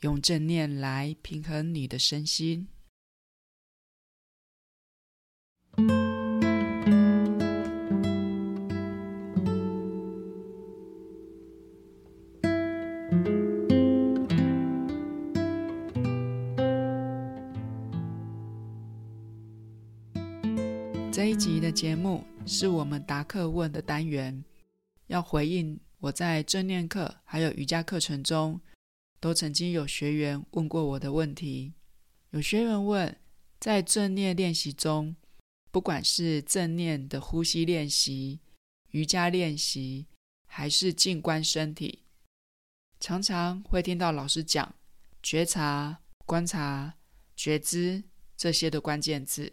用正念来平衡你的身心。这一集的节目是我们答课问的单元，要回应我在正念课还有瑜伽课程中。都曾经有学员问过我的问题。有学员问，在正念练习中，不管是正念的呼吸练习、瑜伽练习，还是静观身体，常常会听到老师讲觉察、观察、觉知这些的关键字，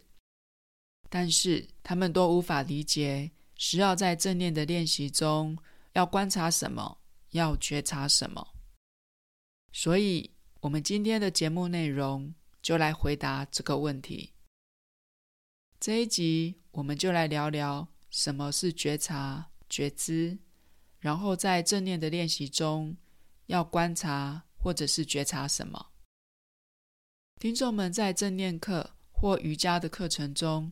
但是他们都无法理解，是要在正念的练习中要观察什么，要觉察什么。所以，我们今天的节目内容就来回答这个问题。这一集，我们就来聊聊什么是觉察、觉知，然后在正念的练习中要观察或者是觉察什么。听众们在正念课或瑜伽的课程中，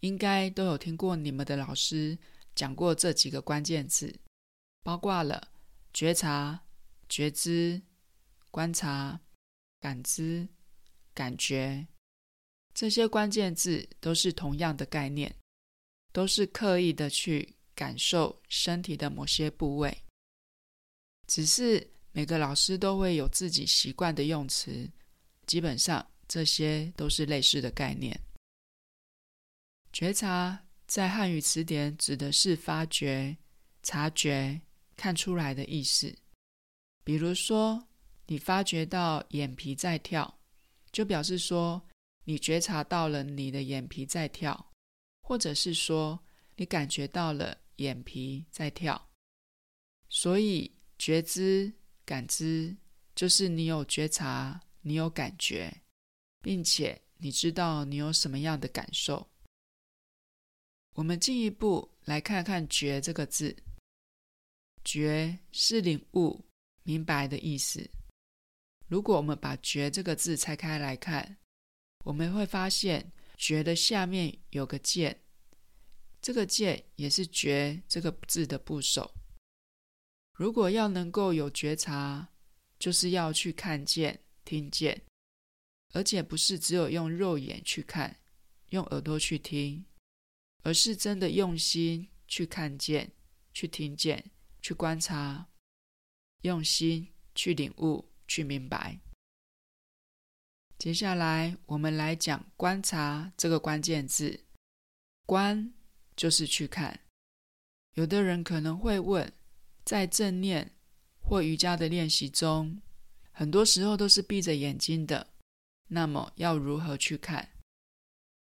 应该都有听过你们的老师讲过这几个关键字，包括了觉察、觉知。观察、感知、感觉，这些关键字都是同样的概念，都是刻意的去感受身体的某些部位。只是每个老师都会有自己习惯的用词，基本上这些都是类似的概念。觉察在汉语词典指的是发觉、察觉、看出来的意思，比如说。你发觉到眼皮在跳，就表示说你觉察到了你的眼皮在跳，或者是说你感觉到了眼皮在跳。所以觉知、感知就是你有觉察，你有感觉，并且你知道你有什么样的感受。我们进一步来看看“觉”这个字，“觉”是领悟、明白的意思。如果我们把“觉”这个字拆开来看，我们会发现“觉”的下面有个“见”，这个“见”也是“觉”这个字的部首。如果要能够有觉察，就是要去看见、听见，而且不是只有用肉眼去看、用耳朵去听，而是真的用心去看见、去听见、去观察，用心去领悟。去明白。接下来，我们来讲“观察”这个关键字。“观”就是去看。有的人可能会问，在正念或瑜伽的练习中，很多时候都是闭着眼睛的，那么要如何去看？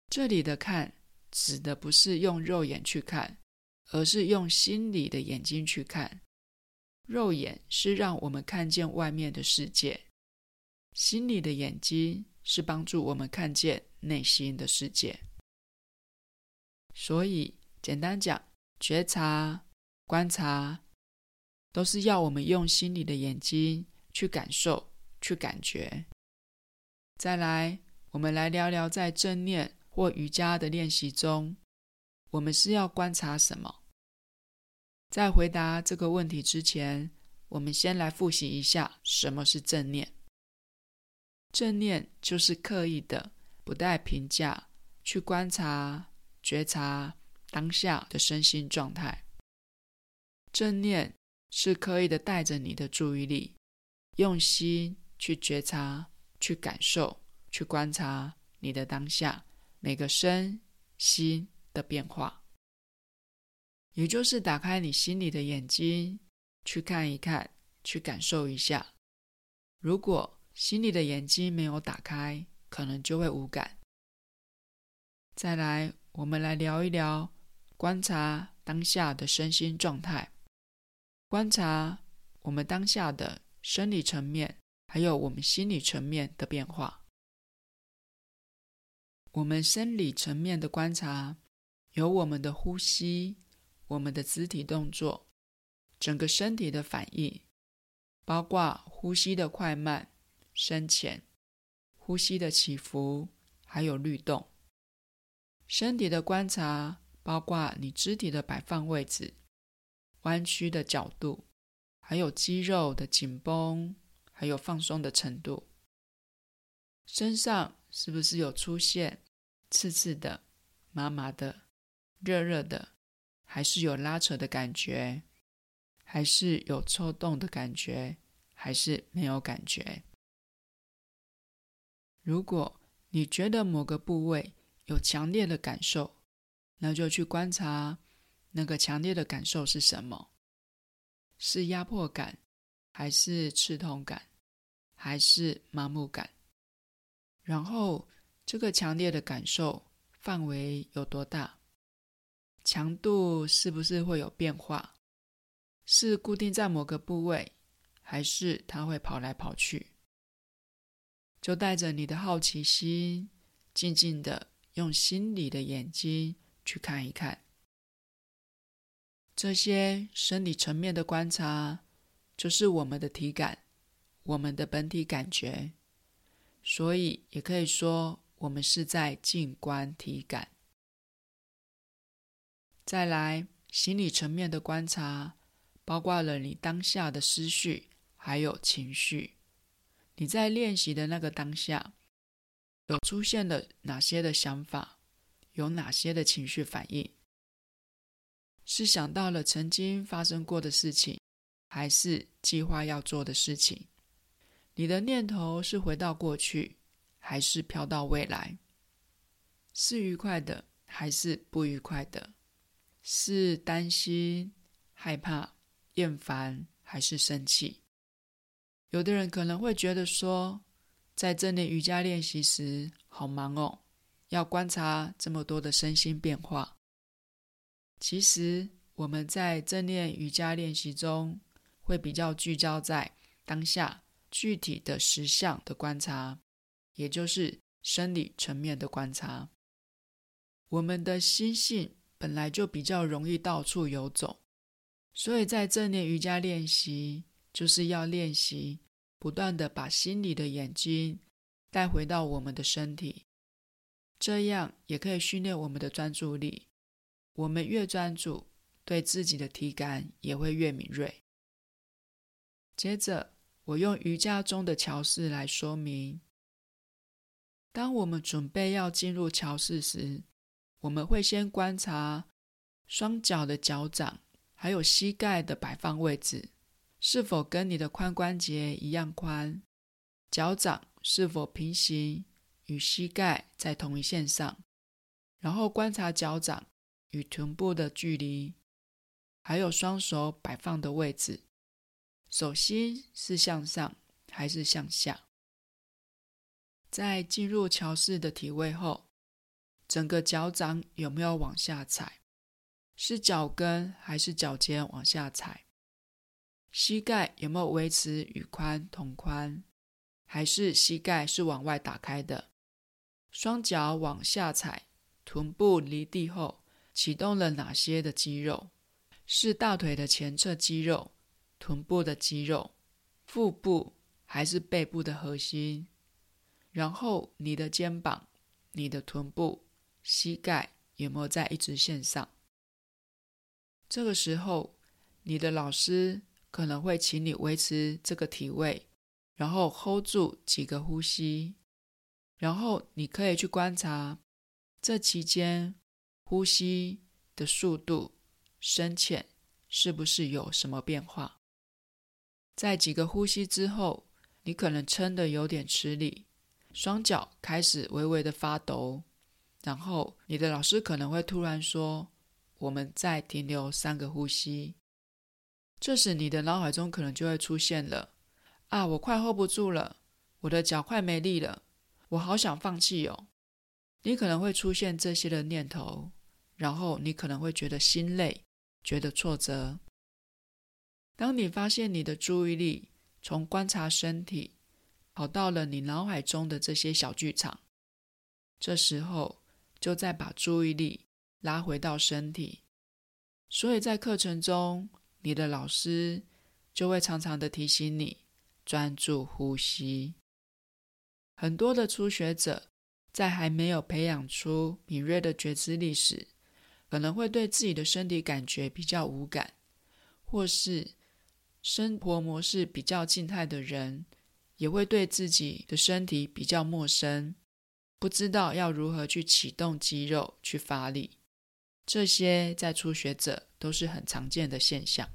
这里的“看”指的不是用肉眼去看，而是用心里的眼睛去看。肉眼是让我们看见外面的世界，心里的眼睛是帮助我们看见内心的世界。所以，简单讲，觉察、观察，都是要我们用心里的眼睛去感受、去感觉。再来，我们来聊聊在正念或瑜伽的练习中，我们是要观察什么？在回答这个问题之前，我们先来复习一下什么是正念。正念就是刻意的、不带评价去观察、觉察当下的身心状态。正念是刻意的带着你的注意力，用心去觉察、去感受、去观察你的当下每个身心的变化。也就是打开你心里的眼睛，去看一看，去感受一下。如果心里的眼睛没有打开，可能就会无感。再来，我们来聊一聊观察当下的身心状态，观察我们当下的生理层面，还有我们心理层面的变化。我们生理层面的观察，有我们的呼吸、我们的肢体动作、整个身体的反应，包括呼吸的快慢、深浅、呼吸的起伏，还有律动。身体的观察包括你肢体的摆放位置、弯曲的角度，还有肌肉的紧绷，还有放松的程度。身上是不是有出现刺刺的、麻麻的、热热的，还是有拉扯的感觉，还是有抽动的感觉，还是没有感觉？如果你觉得某个部位，有强烈的感受，那就去观察那个强烈的感受是什么？是压迫感，还是刺痛感，还是麻木感？然后这个强烈的感受范围有多大？强度是不是会有变化？是固定在某个部位，还是它会跑来跑去？就带着你的好奇心，静静的。用心里的眼睛去看一看，这些生理层面的观察，就是我们的体感，我们的本体感觉。所以也可以说，我们是在静观体感。再来，心理层面的观察，包括了你当下的思绪，还有情绪。你在练习的那个当下。有出现了哪些的想法？有哪些的情绪反应？是想到了曾经发生过的事情，还是计划要做的事情？你的念头是回到过去，还是飘到未来？是愉快的，还是不愉快的？是担心、害怕、厌烦，还是生气？有的人可能会觉得说，在正念瑜伽练习时，好忙哦，要观察这么多的身心变化。其实我们在正念瑜伽练习中，会比较聚焦在当下具体的实相的观察，也就是生理层面的观察。我们的心性本来就比较容易到处游走，所以在正念瑜伽练习，就是要练习。不断的把心里的眼睛带回到我们的身体，这样也可以训练我们的专注力。我们越专注，对自己的体感也会越敏锐。接着，我用瑜伽中的桥式来说明：当我们准备要进入桥式时，我们会先观察双脚的脚掌，还有膝盖的摆放位置。是否跟你的髋关节一样宽？脚掌是否平行，与膝盖在同一线上？然后观察脚掌与臀部的距离，还有双手摆放的位置，手心是向上还是向下？在进入桥式的体位后，整个脚掌有没有往下踩？是脚跟还是脚尖往下踩？膝盖有没有维持与髋同宽，还是膝盖是往外打开的？双脚往下踩，臀部离地后，启动了哪些的肌肉？是大腿的前侧肌肉、臀部的肌肉、腹部还是背部的核心？然后你的肩膀、你的臀部、膝盖有没有在一直线上？这个时候，你的老师。可能会请你维持这个体位，然后 hold 住几个呼吸，然后你可以去观察这期间呼吸的速度、深浅是不是有什么变化。在几个呼吸之后，你可能撑得有点吃力，双脚开始微微的发抖，然后你的老师可能会突然说：“我们再停留三个呼吸。”这时，你的脑海中可能就会出现了：啊，我快 hold 不住了，我的脚快没力了，我好想放弃哦。你可能会出现这些的念头，然后你可能会觉得心累，觉得挫折。当你发现你的注意力从观察身体跑到了你脑海中的这些小剧场，这时候就再把注意力拉回到身体。所以在课程中，你的老师就会常常的提醒你专注呼吸。很多的初学者在还没有培养出敏锐的觉知力时，可能会对自己的身体感觉比较无感，或是生活模式比较静态的人，也会对自己的身体比较陌生，不知道要如何去启动肌肉去发力。这些在初学者都是很常见的现象。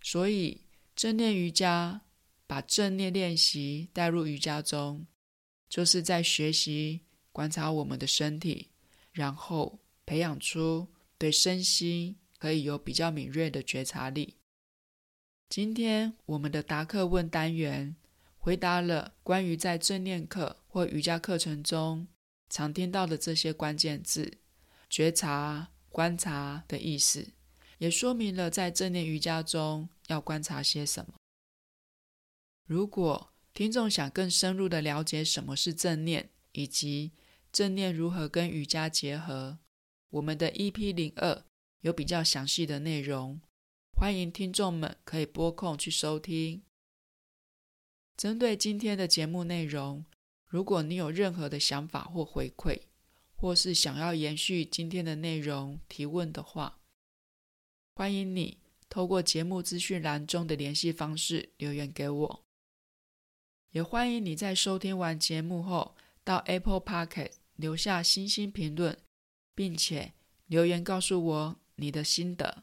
所以正念瑜伽把正念练习带入瑜伽中，就是在学习观察我们的身体，然后。培养出对身心可以有比较敏锐的觉察力。今天我们的答课问单元回答了关于在正念课或瑜伽课程中常听到的这些关键字“觉察”“观察”的意思，也说明了在正念瑜伽中要观察些什么。如果听众想更深入的了解什么是正念，以及正念如何跟瑜伽结合，我们的 EP 零二有比较详细的内容，欢迎听众们可以拨空去收听。针对今天的节目内容，如果你有任何的想法或回馈，或是想要延续今天的内容提问的话，欢迎你透过节目资讯栏中的联系方式留言给我。也欢迎你在收听完节目后，到 Apple Podcast 留下星星评论。并且留言告诉我你的心得。